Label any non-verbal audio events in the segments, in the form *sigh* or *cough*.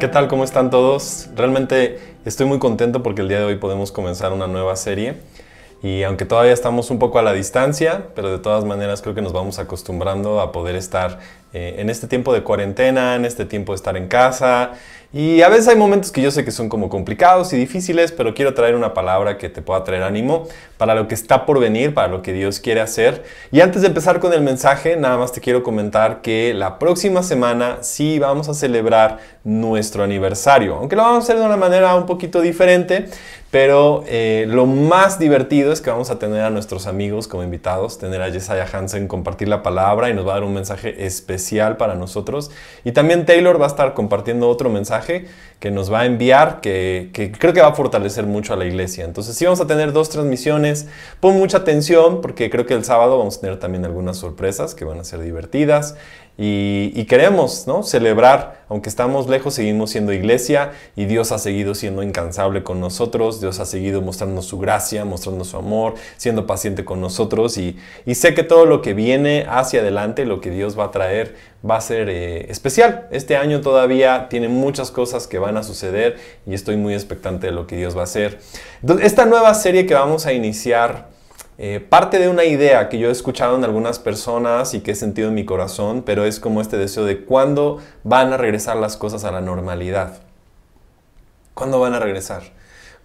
¿Qué tal? ¿Cómo están todos? Realmente estoy muy contento porque el día de hoy podemos comenzar una nueva serie. Y aunque todavía estamos un poco a la distancia, pero de todas maneras creo que nos vamos acostumbrando a poder estar eh, en este tiempo de cuarentena, en este tiempo de estar en casa. Y a veces hay momentos que yo sé que son como complicados y difíciles, pero quiero traer una palabra que te pueda traer ánimo para lo que está por venir, para lo que Dios quiere hacer. Y antes de empezar con el mensaje, nada más te quiero comentar que la próxima semana sí vamos a celebrar nuestro aniversario, aunque lo vamos a hacer de una manera un poquito diferente. Pero eh, lo más divertido es que vamos a tener a nuestros amigos como invitados, tener a Jesiah Hansen compartir la palabra y nos va a dar un mensaje especial para nosotros. Y también Taylor va a estar compartiendo otro mensaje que nos va a enviar, que, que creo que va a fortalecer mucho a la iglesia. Entonces sí vamos a tener dos transmisiones. Pon mucha atención porque creo que el sábado vamos a tener también algunas sorpresas que van a ser divertidas. Y, queremos ¿no? celebrar, aunque estamos lejos, seguimos siendo iglesia y Dios ha seguido siendo incansable con nosotros, Dios ha seguido mostrando su gracia, mostrando su amor, siendo paciente con nosotros y, sé que todo lo que viene hacia adelante, lo que Dios va a traer, va a ser eh, especial. Este año todavía tiene muchas cosas que van a suceder y estoy muy expectante de lo que Dios va a hacer. esta nueva serie que vamos a iniciar eh, parte de una idea que yo he escuchado en algunas personas y que he sentido en mi corazón, pero es como este deseo de cuándo van a regresar las cosas a la normalidad. ¿Cuándo van a regresar?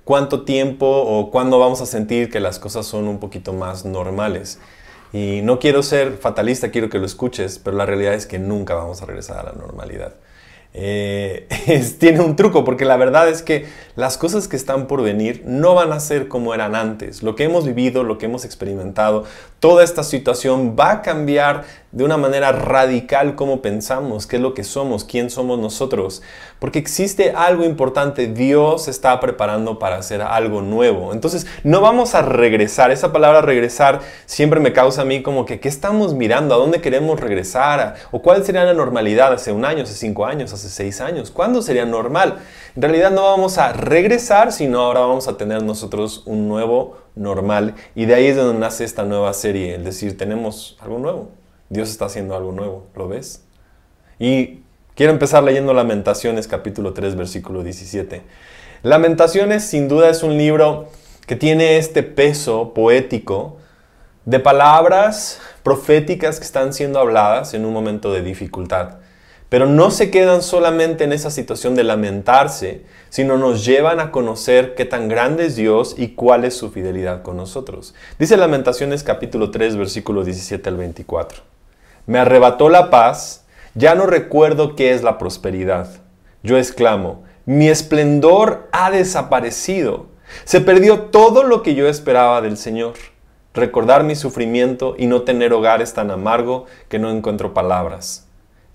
¿Cuánto tiempo o cuándo vamos a sentir que las cosas son un poquito más normales? Y no quiero ser fatalista, quiero que lo escuches, pero la realidad es que nunca vamos a regresar a la normalidad. Eh, *laughs* tiene un truco, porque la verdad es que las cosas que están por venir no van a ser como eran antes. Lo que hemos vivido, lo que hemos experimentado, toda esta situación va a cambiar de una manera radical cómo pensamos, qué es lo que somos, quién somos nosotros. Porque existe algo importante, Dios está preparando para hacer algo nuevo. Entonces, no vamos a regresar. Esa palabra regresar siempre me causa a mí como que, ¿qué estamos mirando? ¿A dónde queremos regresar? ¿O cuál sería la normalidad hace un año, hace cinco años, hace seis años? ¿Cuándo sería normal? En realidad no vamos a regresar, sino ahora vamos a tener nosotros un nuevo normal. Y de ahí es donde nace esta nueva serie, es decir, tenemos algo nuevo. Dios está haciendo algo nuevo, ¿lo ves? Y quiero empezar leyendo Lamentaciones capítulo 3 versículo 17. Lamentaciones sin duda es un libro que tiene este peso poético de palabras proféticas que están siendo habladas en un momento de dificultad. Pero no se quedan solamente en esa situación de lamentarse, sino nos llevan a conocer qué tan grande es Dios y cuál es su fidelidad con nosotros. Dice Lamentaciones capítulo 3 versículo 17 al 24. Me arrebató la paz, ya no recuerdo qué es la prosperidad. Yo exclamo, mi esplendor ha desaparecido. Se perdió todo lo que yo esperaba del Señor. Recordar mi sufrimiento y no tener hogar es tan amargo que no encuentro palabras.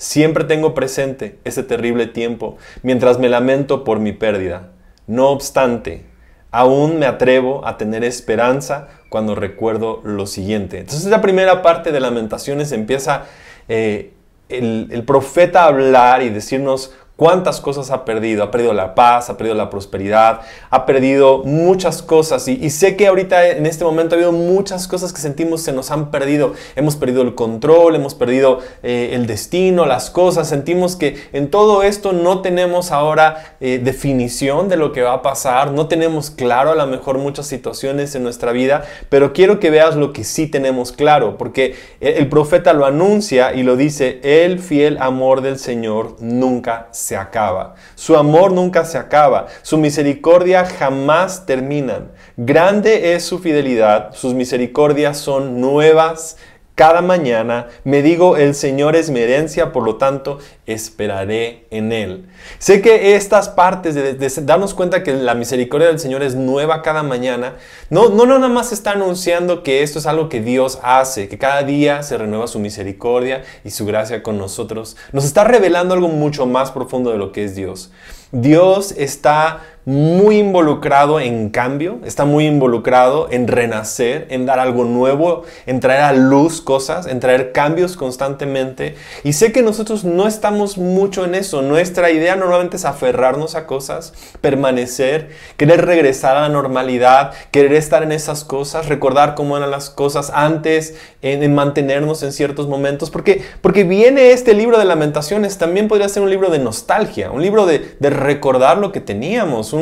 Siempre tengo presente ese terrible tiempo mientras me lamento por mi pérdida. No obstante, aún me atrevo a tener esperanza cuando recuerdo lo siguiente. Entonces la primera parte de Lamentaciones empieza eh, el, el profeta a hablar y decirnos cuántas cosas ha perdido. Ha perdido la paz, ha perdido la prosperidad, ha perdido muchas cosas. Y, sé que ahorita en este momento ha habido muchas cosas que sentimos se nos han perdido. Hemos perdido el control, hemos perdido eh, el destino, las cosas. Sentimos que en todo esto no tenemos ahora eh, definición de lo que va a pasar. No tenemos claro a lo mejor muchas situaciones en nuestra vida. Pero quiero que veas lo que sí tenemos claro. Porque el, el profeta lo anuncia y lo dice, el fiel amor del Señor nunca se se acaba. Su amor nunca se acaba. Su misericordia jamás terminan. Grande es su fidelidad. Sus misericordias son nuevas cada mañana me digo, el Señor es mi herencia, por lo tanto, esperaré en Él. Sé que estas partes de, darnos cuenta que la misericordia del Señor es nueva cada mañana, no, no, no nada más está anunciando que esto es algo que Dios hace, que cada día se renueva su misericordia y su gracia con nosotros. Nos está revelando algo mucho más profundo de lo que es Dios. Dios está muy involucrado en cambio, está muy involucrado en renacer, en dar algo nuevo, en traer a luz cosas, en traer cambios constantemente. Y sé que nosotros no estamos mucho en eso. Nuestra idea normalmente es aferrarnos a cosas, permanecer, querer regresar a la normalidad, querer estar en esas cosas, recordar cómo eran las cosas antes, en, mantenernos en ciertos momentos. Porque, porque viene este libro de lamentaciones, también podría ser un libro de nostalgia, un libro de, de recordar lo que teníamos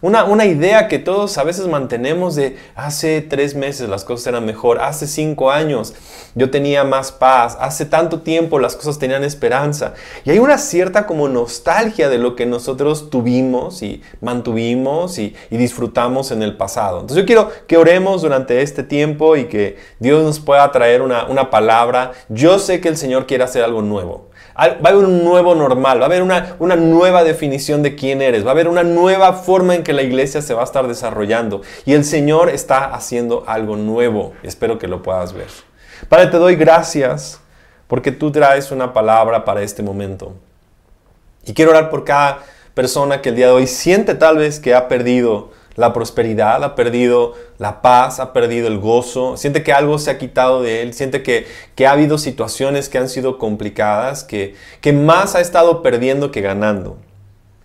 una, idea que todos a veces mantenemos de hace tres meses las cosas eran mejor, hace cinco años yo tenía más paz, hace tanto tiempo las cosas tenían esperanza. Y hay una cierta como nostalgia de lo que nosotros tuvimos y mantuvimos y, disfrutamos en el pasado. Entonces yo quiero que oremos durante este tiempo y que Dios nos pueda traer una, palabra. Yo sé que el Señor quiere hacer algo nuevo. Va a haber un nuevo normal, va a haber una, una nueva definición de quién eres, va a haber una nueva forma en que la iglesia se va a estar desarrollando. Y el Señor está haciendo algo nuevo. Espero que lo puedas ver. Padre, te doy gracias porque tú traes una palabra para este momento. Y quiero orar por cada persona que el día de hoy siente tal vez que ha perdido la prosperidad, ha perdido la paz, ha perdido el gozo, siente que algo se ha quitado de él, siente que, ha habido situaciones que han sido complicadas, que, que más ha estado perdiendo que ganando.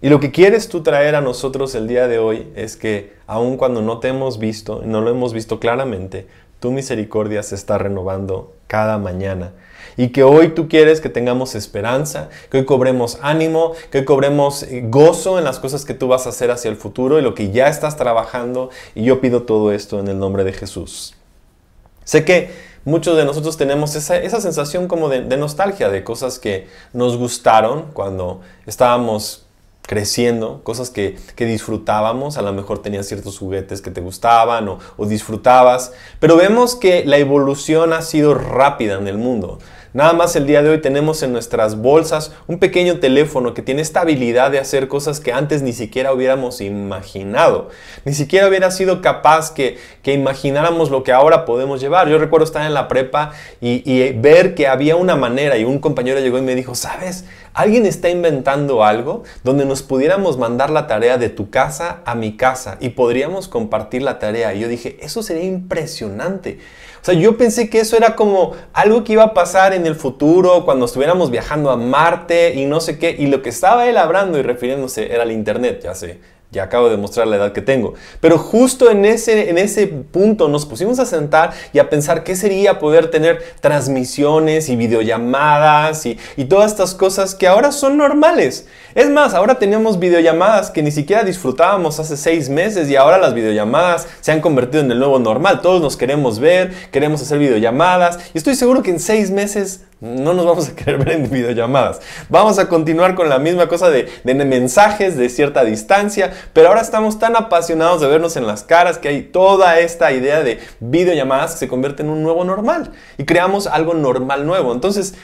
Y lo que quieres tú traer a nosotros el día de hoy es que aun cuando no te hemos visto, no lo hemos visto claramente, tu misericordia se está renovando cada mañana y que hoy tú quieres que tengamos esperanza, que hoy cobremos ánimo, que cobremos eh, gozo en las cosas que tú vas a hacer hacia el futuro y lo que ya estás trabajando. Y yo pido todo esto en el nombre de Jesús. Sé que muchos de nosotros tenemos esa, sensación como de, nostalgia de cosas que nos gustaron cuando estábamos creciendo, cosas que, disfrutábamos, a lo mejor tenías ciertos juguetes que te gustaban o, o, disfrutabas, pero vemos que la evolución ha sido rápida en el mundo. Nada más el día de hoy tenemos en nuestras bolsas un pequeño teléfono que tiene esta habilidad de hacer cosas que antes ni siquiera hubiéramos imaginado. Ni siquiera hubiera sido capaz que, que imagináramos lo que ahora podemos llevar. Yo recuerdo estar en la prepa y, y ver que había una manera y un compañero llegó y me dijo, ¿sabes? Alguien está inventando algo donde nos pudiéramos mandar la tarea de tu casa a mi casa y podríamos compartir la tarea. Y yo dije, eso sería impresionante. O sea, yo pensé que eso era como algo que iba a pasar en el futuro, cuando estuviéramos viajando a Marte y no sé qué. Y lo que estaba él hablando y refiriéndose era el Internet, ya sé. Ya acabo de mostrar la edad que tengo. Pero justo en ese, en ese punto nos pusimos a sentar y a pensar qué sería poder tener transmisiones y videollamadas y, y todas estas cosas que ahora son normales. Es más, ahora tenemos videollamadas que ni siquiera disfrutábamos hace seis meses y ahora las videollamadas se han convertido en el nuevo normal. Todos nos queremos ver, queremos hacer videollamadas y estoy seguro que en seis meses no nos vamos a querer ver en videollamadas. Vamos a continuar con la misma cosa de, de, mensajes de cierta distancia, pero ahora estamos tan apasionados de vernos en las caras que hay toda esta idea de videollamadas que se convierte en un nuevo normal y creamos algo normal nuevo. Entonces,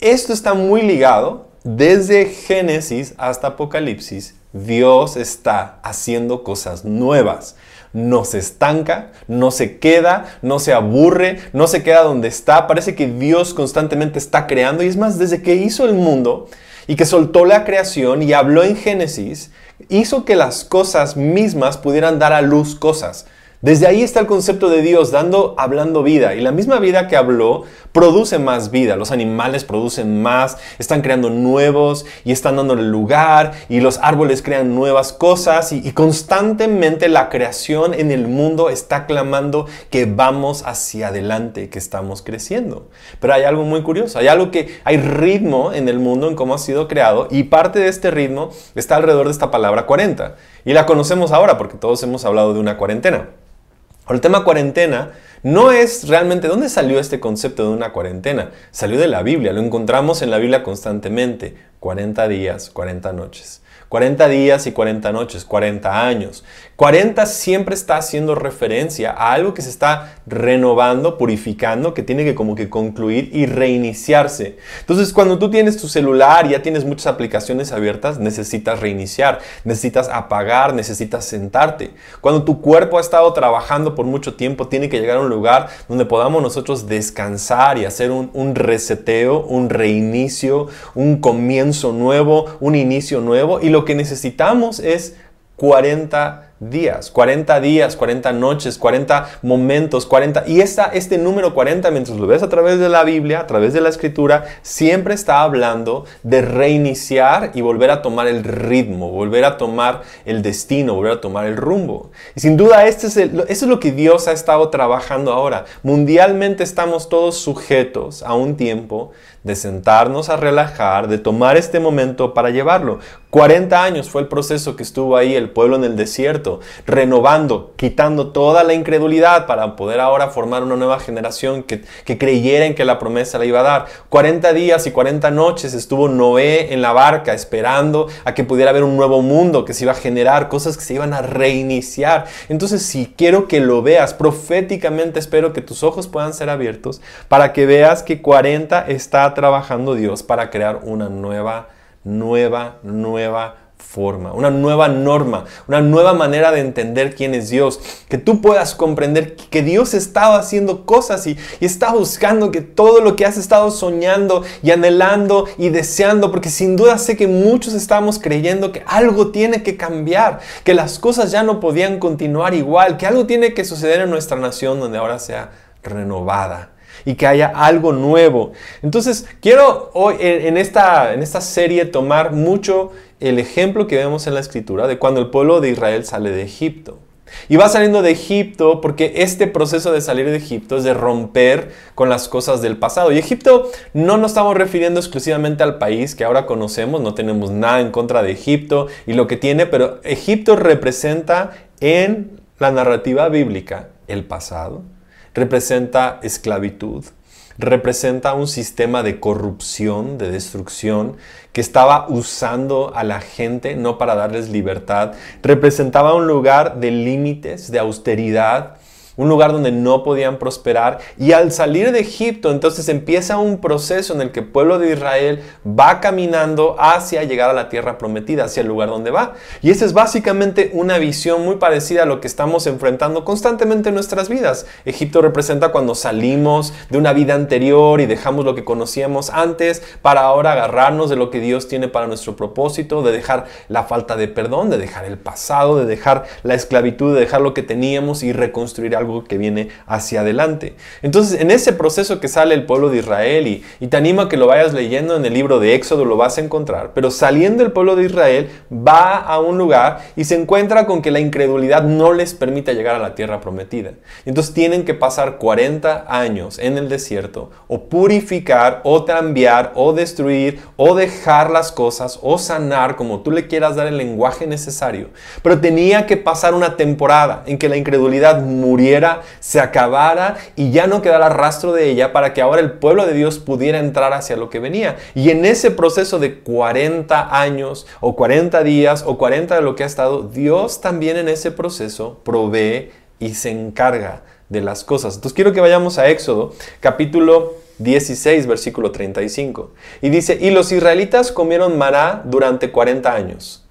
esto está muy ligado desde Génesis hasta Apocalipsis, Dios está haciendo cosas nuevas. No se estanca, no se queda, no se aburre, no se queda donde está. Parece que Dios constantemente está creando. Y es más, desde que hizo el mundo y que soltó la creación y habló en Génesis, hizo que las cosas mismas pudieran dar a luz cosas. Desde ahí está el concepto de Dios dando, hablando vida. Y la misma vida que habló produce más vida. Los animales producen más, están creando nuevos y están dándole lugar. Y los árboles crean nuevas cosas. Y, y constantemente la creación en el mundo está clamando que vamos hacia adelante, que estamos creciendo. Pero hay algo muy curioso. Hay algo que hay ritmo en el mundo, en cómo ha sido creado. Y parte de este ritmo está alrededor de esta palabra 40. Y la conocemos ahora porque todos hemos hablado de una cuarentena. El tema cuarentena no es realmente dónde salió este concepto de una cuarentena. Salió de la Biblia, lo encontramos en la Biblia constantemente. 40 días, 40 noches. 40 días y 40 noches, 40 años. 40 siempre está haciendo referencia a algo que se está renovando, purificando, que tiene que como que concluir y reiniciarse. Entonces, cuando tú tienes tu celular ya tienes muchas aplicaciones abiertas, necesitas reiniciar, necesitas apagar, necesitas sentarte. Cuando tu cuerpo ha estado trabajando por mucho tiempo, tiene que llegar a un lugar donde podamos nosotros descansar y hacer un, un reseteo, un reinicio, un comienzo nuevo, un inicio nuevo. Y lo que necesitamos es 40 días, 40 días, 40 noches, 40 momentos, 40... Y esta, este número 40, mientras lo ves a través de la Biblia, a través de la escritura, siempre está hablando de reiniciar y volver a tomar el ritmo, volver a tomar el destino, volver a tomar el rumbo. Y sin duda, este es eso es lo que Dios ha estado trabajando ahora. Mundialmente estamos todos sujetos a un tiempo de sentarnos a relajar, de tomar este momento para llevarlo. 40 años fue el proceso que estuvo ahí el pueblo en el desierto, renovando, quitando toda la incredulidad para poder ahora formar una nueva generación que, creyera en que la promesa la iba a dar. 40 días y 40 noches estuvo Noé en la barca esperando a que pudiera haber un nuevo mundo, que se iba a generar, cosas que se iban a reiniciar. Entonces, si quiero que lo veas proféticamente, espero que tus ojos puedan ser abiertos para que veas que 40 está trabajando Dios para crear una nueva, nueva, nueva forma, una nueva norma, una nueva manera de entender quién es Dios, que tú puedas comprender que Dios estaba haciendo cosas y, está buscando que todo lo que has estado soñando y anhelando y deseando, porque sin duda sé que muchos estamos creyendo que algo tiene que cambiar, que las cosas ya no podían continuar igual, que algo tiene que suceder en nuestra nación donde ahora sea renovada y que haya algo nuevo. Entonces, quiero hoy en esta, en esta serie tomar mucho el ejemplo que vemos en la escritura de cuando el pueblo de Israel sale de Egipto. Y va saliendo de Egipto porque este proceso de salir de Egipto es de romper con las cosas del pasado. Y Egipto no nos estamos refiriendo exclusivamente al país que ahora conocemos, no tenemos nada en contra de Egipto y lo que tiene, pero Egipto representa en la narrativa bíblica el pasado, representa esclavitud, representa un sistema de corrupción, de destrucción, que estaba usando a la gente no para darles libertad, representaba un lugar de límites, de austeridad, un lugar donde no podían prosperar. Y al salir de Egipto, entonces empieza un proceso en el que el pueblo de Israel va caminando hacia llegar a la tierra prometida, hacia el lugar donde va. Y esa es básicamente una visión muy parecida a lo que estamos enfrentando constantemente en nuestras vidas. Egipto representa cuando salimos de una vida anterior y dejamos lo que conocíamos antes para ahora agarrarnos de lo que Dios tiene para nuestro propósito, de dejar la falta de perdón, de dejar el pasado, de dejar la esclavitud, de dejar lo que teníamos y reconstruir algo que viene hacia adelante. Entonces, en ese proceso que sale el pueblo de Israel, y, y te animo a que lo vayas leyendo en el libro de Éxodo, lo vas a encontrar, pero saliendo el pueblo de Israel, va a un lugar y se encuentra con que la incredulidad no les permite llegar a la tierra prometida. Entonces tienen que pasar 40 años en el desierto, o purificar, o cambiar, o destruir, o dejar las cosas, o sanar, como tú le quieras dar el lenguaje necesario. Pero tenía que pasar una temporada en que la incredulidad muriera se acabara y ya no quedara rastro de ella para que ahora el pueblo de Dios pudiera entrar hacia lo que venía. Y en ese proceso de 40 años o 40 días o 40 de lo que ha estado, Dios también en ese proceso provee y se encarga de las cosas. Entonces quiero que vayamos a Éxodo capítulo 16, versículo 35. Y dice, y los israelitas comieron maná durante 40 años,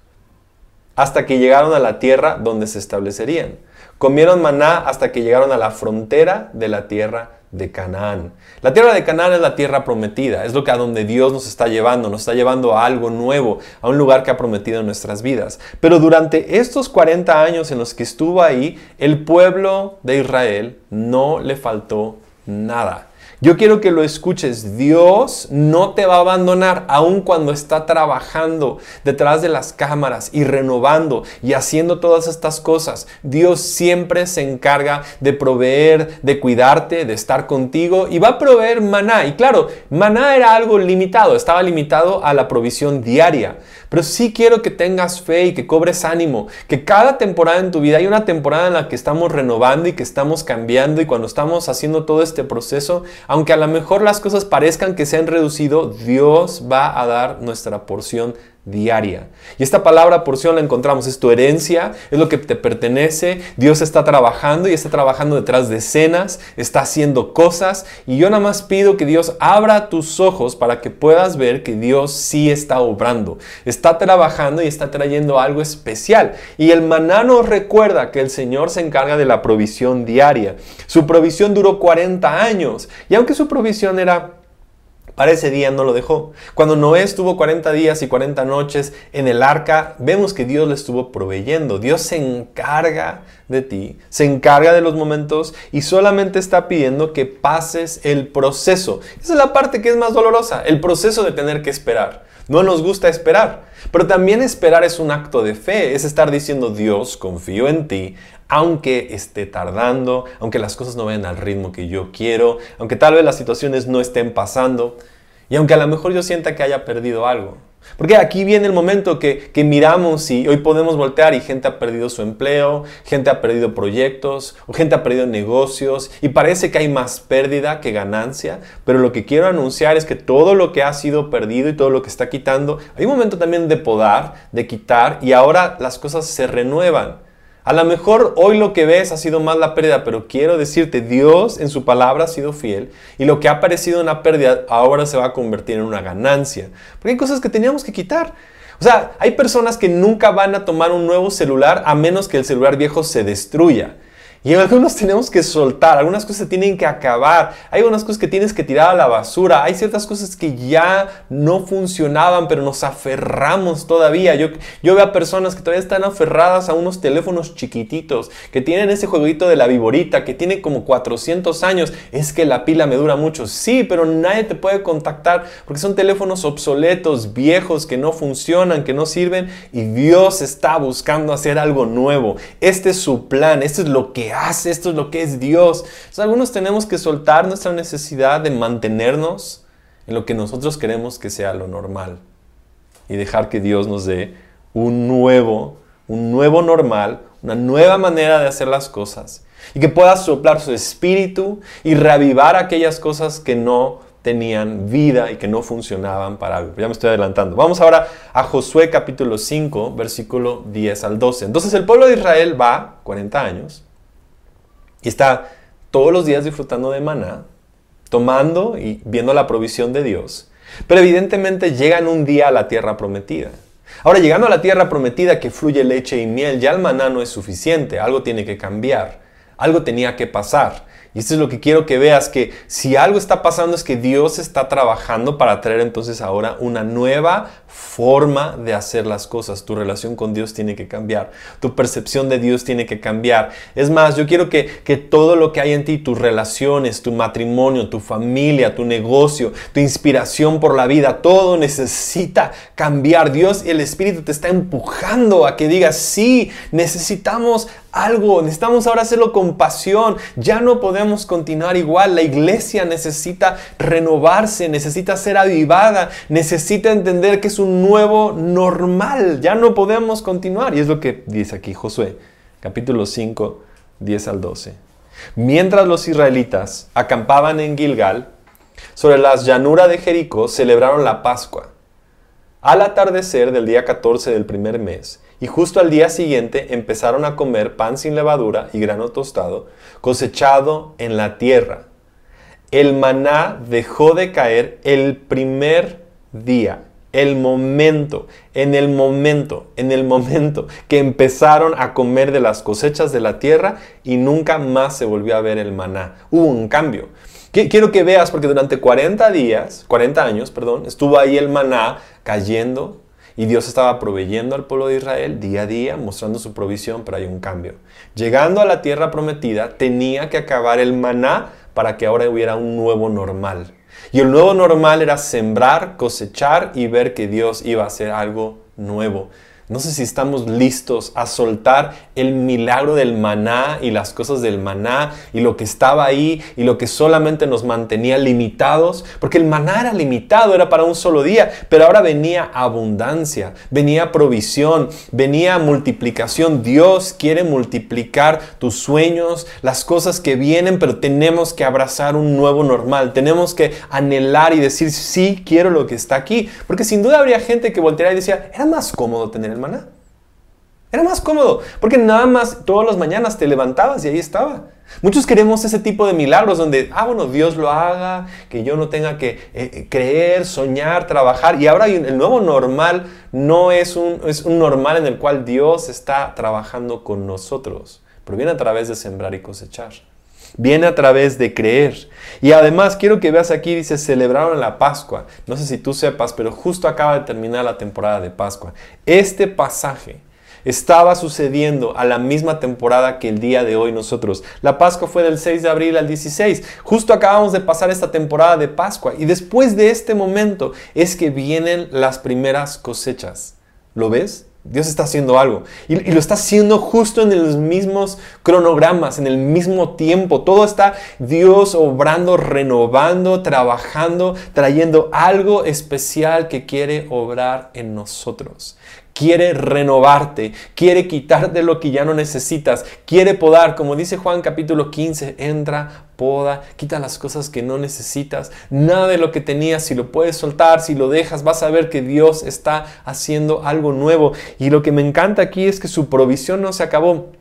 hasta que llegaron a la tierra donde se establecerían. Comieron maná hasta que llegaron a la frontera de la tierra de Canaán. La tierra de Canaán es la tierra prometida, es lo que a donde Dios nos está llevando, nos está llevando a algo nuevo, a un lugar que ha prometido en nuestras vidas. Pero durante estos 40 años en los que estuvo ahí, el pueblo de Israel no le faltó nada. Yo quiero que lo escuches. Dios no te va a abandonar aun cuando está trabajando detrás de las cámaras y renovando y haciendo todas estas cosas. Dios siempre se encarga de proveer, de cuidarte, de estar contigo y va a proveer maná. Y claro, maná era algo limitado, estaba limitado a la provisión diaria. Pero sí quiero que tengas fe y que cobres ánimo, que cada temporada en tu vida hay una temporada en la que estamos renovando y que estamos cambiando y cuando estamos haciendo todo este proceso, aunque a lo mejor las cosas parezcan que se han reducido, Dios va a dar nuestra porción diaria. Y esta palabra porción la encontramos, es tu herencia, es lo que te pertenece, Dios está trabajando y está trabajando detrás de escenas, está haciendo cosas y yo nada más pido que Dios abra tus ojos para que puedas ver que Dios sí está obrando, está trabajando y está trayendo algo especial. Y el maná nos recuerda que el Señor se encarga de la provisión diaria. Su provisión duró 40 años y aunque su provisión era para ese día no lo dejó. Cuando Noé estuvo 40 días y 40 noches en el arca, vemos que Dios le estuvo proveyendo. Dios se encarga de ti, se encarga de los momentos y solamente está pidiendo que pases el proceso. Esa es la parte que es más dolorosa, el proceso de tener que esperar. No nos gusta esperar, pero también esperar es un acto de fe, es estar diciendo Dios, confío en ti, aunque esté tardando, aunque las cosas no vayan al ritmo que yo quiero, aunque tal vez las situaciones no estén pasando y aunque a lo mejor yo sienta que haya perdido algo. Porque aquí viene el momento que, miramos y hoy podemos voltear y gente ha perdido su empleo, gente ha perdido proyectos, o gente ha perdido negocios y parece que hay más pérdida que ganancia, pero lo que quiero anunciar es que todo lo que ha sido perdido y todo lo que está quitando, hay un momento también de podar, de quitar y ahora las cosas se renuevan. A lo mejor hoy lo que ves ha sido más la pérdida, pero quiero decirte, Dios en su palabra ha sido fiel y lo que ha parecido una pérdida ahora se va a convertir en una ganancia. Porque hay cosas que teníamos que quitar. O sea, hay personas que nunca van a tomar un nuevo celular a menos que el celular viejo se destruya. Y algunos tenemos que soltar, algunas cosas se tienen que acabar, hay algunas cosas que tienes que tirar a la basura, hay ciertas cosas que ya no funcionaban, pero nos aferramos todavía. Yo, yo veo a personas que todavía están aferradas a unos teléfonos chiquititos, que tienen ese jueguito de la viborita, que tiene como 400 años. Es que la pila me dura mucho. Sí, pero nadie te puede contactar porque son teléfonos obsoletos, viejos, que no funcionan, que no sirven. Y Dios está buscando hacer algo nuevo. Este es su plan, este es lo que esto es lo que es Dios. algunos tenemos que soltar nuestra necesidad de mantenernos en lo que nosotros queremos que sea lo normal y dejar que Dios nos dé un nuevo, un nuevo normal, una nueva manera de hacer las cosas y que pueda soplar su espíritu y reavivar aquellas cosas que no tenían vida y que no funcionaban para. Ya me estoy adelantando. Vamos ahora a Josué capítulo 5, versículo 10 al 12. Entonces el pueblo de Israel va 40 años y está todos los días disfrutando de maná, tomando y viendo la provisión de Dios. Pero evidentemente llegan un día a la tierra prometida. Ahora, llegando a la tierra prometida que fluye leche y miel, ya el maná no es suficiente, algo tiene que cambiar, algo tenía que pasar. Y esto es lo que quiero que veas, que si algo está pasando es que Dios está trabajando para traer entonces ahora una nueva forma de hacer las cosas. Tu relación con Dios tiene que cambiar, tu percepción de Dios tiene que cambiar. Es más, yo quiero que, que todo lo que hay en ti, tus relaciones, tu matrimonio, tu familia, tu negocio, tu inspiración por la vida, todo necesita cambiar. Dios y el Espíritu te está empujando a que digas, sí, necesitamos algo, necesitamos ahora hacerlo con pasión, ya no podemos continuar igual, la iglesia necesita renovarse, necesita ser avivada, necesita entender que es un nuevo normal, ya no podemos continuar. Y es lo que dice aquí Josué, capítulo 5, 10 al 12. Mientras los israelitas acampaban en Gilgal, sobre las llanuras de Jericó celebraron la Pascua. Al atardecer del día 14 del primer mes, y justo al día siguiente empezaron a comer pan sin levadura y grano tostado, cosechado en la tierra. El maná dejó de caer el primer día, el momento, en el momento, en el momento que empezaron a comer de las cosechas de la tierra y nunca más se volvió a ver el maná. Hubo un cambio. Quiero que veas porque durante 40 días, 40 años, perdón, estuvo ahí el maná cayendo y Dios estaba proveyendo al pueblo de Israel día a día, mostrando su provisión, pero hay un cambio. Llegando a la tierra prometida, tenía que acabar el maná para que ahora hubiera un nuevo normal. Y el nuevo normal era sembrar, cosechar y ver que Dios iba a hacer algo nuevo. No sé si estamos listos a soltar el milagro del maná y las cosas del maná y lo que estaba ahí y lo que solamente nos mantenía limitados, porque el maná era limitado, era para un solo día, pero ahora venía abundancia, venía provisión, venía multiplicación. Dios quiere multiplicar tus sueños, las cosas que vienen, pero tenemos que abrazar un nuevo normal, tenemos que anhelar y decir, sí, quiero lo que está aquí, porque sin duda habría gente que volteara y decía, era más cómodo tener Era más cómodo, porque nada más todas las mañanas te levantabas y ahí estaba. Muchos queremos ese tipo de milagros donde, ah, bueno, Dios lo haga, que yo no tenga que eh, eh, creer, soñar, trabajar. Y ahora el nuevo normal no es un, es un normal en el cual Dios está trabajando con nosotros, pero viene a través de sembrar y cosechar. Viene a través de creer. Y además quiero que veas aquí, dice, celebraron la Pascua. No sé si tú sepas, pero justo acaba de terminar la temporada de Pascua. Este pasaje estaba sucediendo a la misma temporada que el día de hoy nosotros. La Pascua fue del 6 de abril al 16. Justo acabamos de pasar esta temporada de Pascua. Y después de este momento es que vienen las primeras cosechas. ¿Lo ves? Dios está haciendo algo. Y, lo está haciendo justo en los mismos cronogramas, en el mismo tiempo. Todo está Dios obrando, renovando, trabajando, trayendo algo especial que quiere obrar en nosotros quiere renovarte, quiere quitarte lo que ya no necesitas, quiere podar, como dice Juan capítulo 15, entra, poda, quita las cosas que no necesitas, nada de lo que tenías, si lo puedes soltar, si lo dejas, vas a ver que Dios está haciendo algo nuevo. Y lo que me encanta aquí es que su provisión no se acabó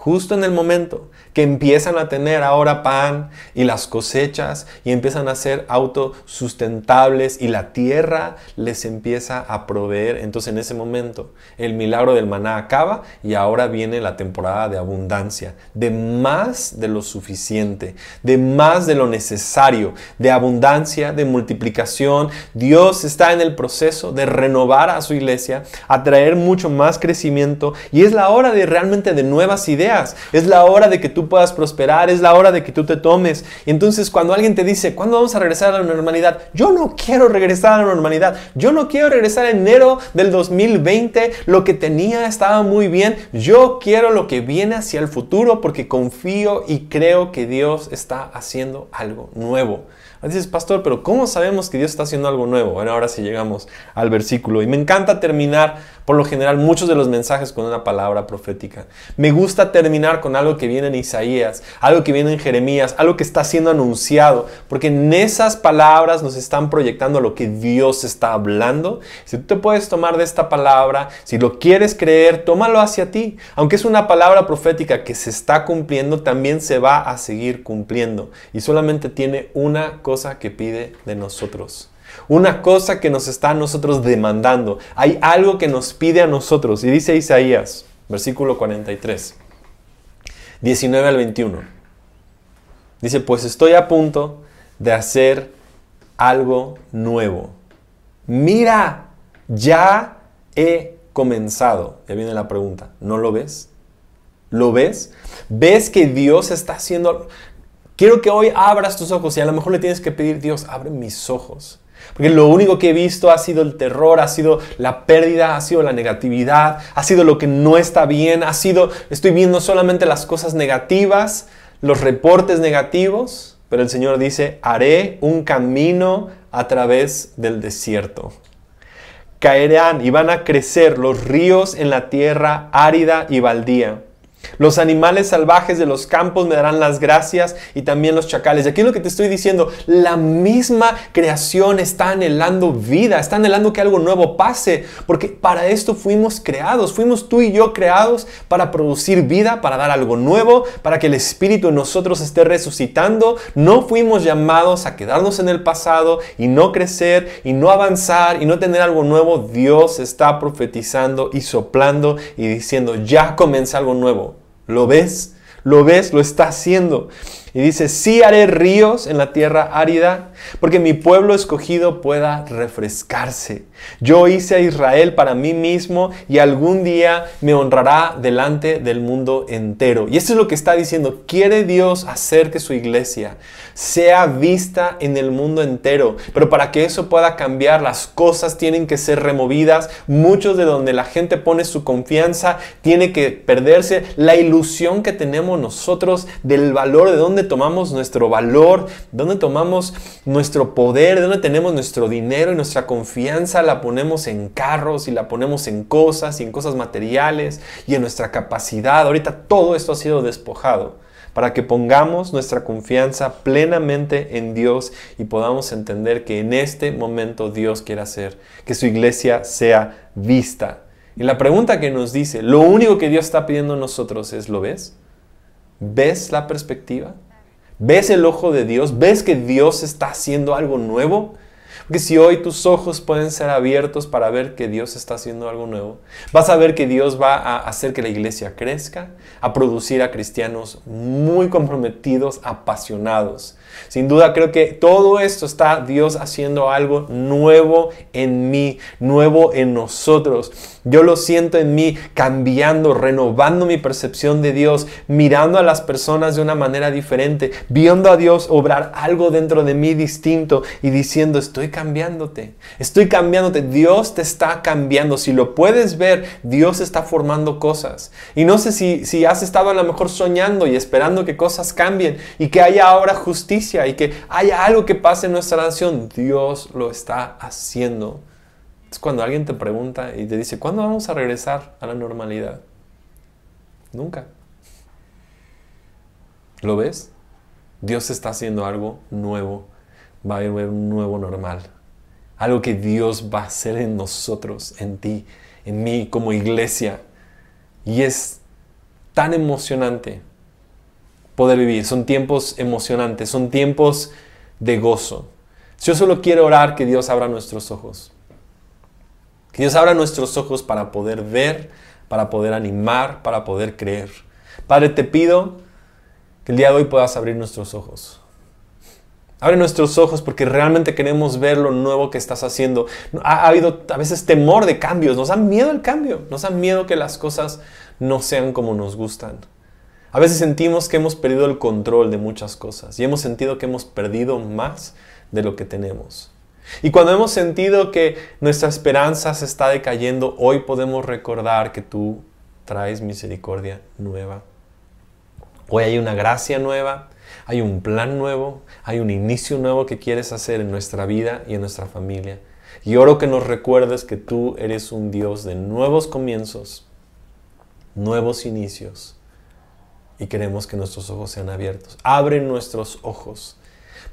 justo en el momento que empiezan a tener ahora pan y las cosechas y empiezan a ser autosustentables y la tierra les empieza a proveer. Entonces en ese momento el milagro del maná acaba y ahora viene la temporada de abundancia, de más de lo suficiente, de más de lo necesario, de abundancia, de multiplicación. Dios está en el proceso de renovar a su iglesia, a traer mucho más crecimiento y es la hora de realmente de nuevas ideas. Es la hora de que tú puedas prosperar, es la hora de que tú te tomes. entonces cuando alguien te dice, ¿cuándo vamos a regresar a la normalidad? Yo no quiero regresar a la normalidad. Yo no quiero regresar a enero del 2020. Lo que tenía estaba muy bien. Yo quiero lo que viene hacia el futuro porque confío y creo que Dios está haciendo algo nuevo. Dices, pastor, pero ¿cómo sabemos que Dios está haciendo algo nuevo? Bueno, ahora sí llegamos al versículo. Y me encanta terminar, por lo general, muchos de los mensajes con una palabra profética. Me gusta terminar con algo que viene en Isaías, algo que viene en Jeremías, algo que está siendo anunciado, porque en esas palabras nos están proyectando lo que Dios está hablando. Si tú te puedes tomar de esta palabra, si lo quieres creer, tómalo hacia ti. Aunque es una palabra profética que se está cumpliendo, también se va a seguir cumpliendo. Y solamente tiene una cosa que pide de nosotros. Una cosa que nos está a nosotros demandando. Hay algo que nos pide a nosotros. Y dice Isaías, versículo 43, 19 al 21. Dice, pues estoy a punto de hacer algo nuevo. Mira, ya he comenzado. Ya viene la pregunta, ¿no lo ves? ¿Lo ves? ¿Ves que Dios está haciendo... Quiero que hoy abras tus ojos y a lo mejor le tienes que pedir, Dios, abre mis ojos. Porque lo único que he visto ha sido el terror, ha sido la pérdida, ha sido la negatividad, ha sido lo que no está bien, ha sido, estoy viendo solamente las cosas negativas, los reportes negativos, pero el Señor dice, haré un camino a través del desierto. Caerán y van a crecer los ríos en la tierra árida y baldía los animales salvajes de los campos me darán las gracias y también los chacales. Y aquí es lo que te estoy diciendo, la misma creación está anhelando vida, está anhelando que algo nuevo pase, porque para esto fuimos creados, fuimos tú y yo creados para producir vida, para dar algo nuevo, para que el Espíritu en nosotros esté resucitando. No fuimos llamados a quedarnos en el pasado y no crecer y no avanzar y no tener algo nuevo. Dios está profetizando y soplando y diciendo, ya comienza algo nuevo. ¿Lo ves? ¿Lo ves? Lo está haciendo. Y dice, sí haré ríos en la tierra árida, porque mi pueblo escogido pueda refrescarse. Yo hice a Israel para mí mismo y algún día me honrará delante del mundo entero. Y esto es lo que está diciendo. Quiere Dios hacer que su iglesia sea vista en el mundo entero. Pero para que eso pueda cambiar, las cosas tienen que ser removidas. Muchos de donde la gente pone su confianza tiene que perderse. La ilusión que tenemos nosotros del valor, de dónde tomamos nuestro valor, de dónde tomamos nuestro poder, de dónde tenemos nuestro dinero y nuestra confianza la ponemos en carros y la ponemos en cosas y en cosas materiales y en nuestra capacidad. Ahorita todo esto ha sido despojado para que pongamos nuestra confianza plenamente en Dios y podamos entender que en este momento Dios quiere hacer que su iglesia sea vista. Y la pregunta que nos dice, lo único que Dios está pidiendo a nosotros es, ¿lo ves? ¿Ves la perspectiva? ¿Ves el ojo de Dios? ¿Ves que Dios está haciendo algo nuevo? Porque si hoy tus ojos pueden ser abiertos para ver que Dios está haciendo algo nuevo, vas a ver que Dios va a hacer que la iglesia crezca, a producir a cristianos muy comprometidos, apasionados. Sin duda creo que todo esto está Dios haciendo algo nuevo en mí, nuevo en nosotros. Yo lo siento en mí cambiando, renovando mi percepción de Dios, mirando a las personas de una manera diferente, viendo a Dios obrar algo dentro de mí distinto y diciendo, estoy cambiándote, estoy cambiándote, Dios te está cambiando. Si lo puedes ver, Dios está formando cosas. Y no sé si, si has estado a lo mejor soñando y esperando que cosas cambien y que haya ahora justicia y que haya algo que pase en nuestra nación. Dios lo está haciendo. Es cuando alguien te pregunta y te dice, ¿cuándo vamos a regresar a la normalidad? Nunca. ¿Lo ves? Dios está haciendo algo nuevo. Va a haber un nuevo normal. Algo que Dios va a hacer en nosotros, en ti, en mí como iglesia. Y es tan emocionante poder vivir. Son tiempos emocionantes, son tiempos de gozo. Yo solo quiero orar que Dios abra nuestros ojos. Que Dios abra nuestros ojos para poder ver, para poder animar, para poder creer. Padre, te pido que el día de hoy puedas abrir nuestros ojos. Abre nuestros ojos porque realmente queremos ver lo nuevo que estás haciendo. Ha, habido a veces temor de cambios, nos da miedo el cambio, nos da miedo que las cosas no sean como nos gustan. A veces sentimos que hemos perdido el control de muchas cosas y hemos sentido que hemos perdido más de lo que tenemos. Y cuando hemos sentido que nuestra esperanza se está decayendo, hoy podemos recordar que tú traes misericordia nueva. Hoy hay una gracia nueva, hay un plan nuevo, hay un inicio nuevo que quieres hacer en nuestra vida y en nuestra familia. Y oro que nos recuerdes que tú eres un Dios de nuevos comienzos, nuevos inicios. Y queremos que nuestros ojos sean abiertos. Abre nuestros ojos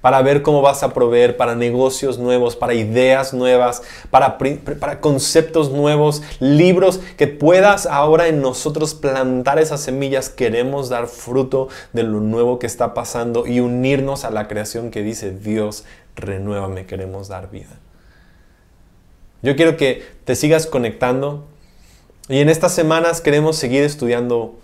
para ver cómo vas a proveer para negocios nuevos, para ideas nuevas, para, para conceptos nuevos, libros que puedas ahora en nosotros plantar esas semillas. Queremos dar fruto de lo nuevo que está pasando y unirnos a la creación que dice Dios, renuévame, queremos dar vida. Yo quiero que te sigas conectando y en estas semanas queremos seguir estudiando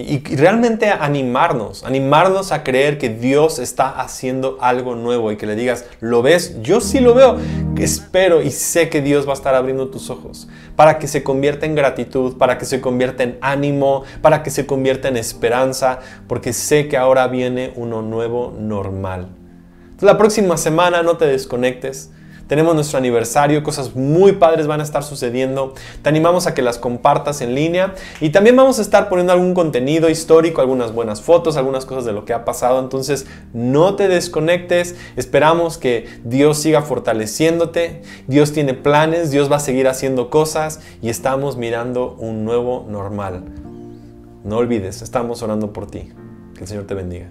y, realmente animarnos, animarnos a creer que Dios está haciendo algo nuevo y que le digas, ¿lo ves? Yo sí lo veo. Espero y sé que Dios va a estar abriendo tus ojos para que se convierta en gratitud, para que se convierta en ánimo, para que se convierta en esperanza, porque sé que ahora viene uno nuevo normal. la próxima semana no te desconectes. Tenemos nuestro aniversario, cosas muy padres van a estar sucediendo. Te animamos a que las compartas en línea y también vamos a estar poniendo algún contenido histórico, algunas buenas fotos, algunas cosas de lo que ha pasado. Entonces, no te desconectes. Esperamos que Dios siga fortaleciéndote. Dios tiene planes, Dios va a seguir haciendo cosas y estamos mirando un nuevo normal. No olvides, estamos orando por ti. Que el Señor te bendiga.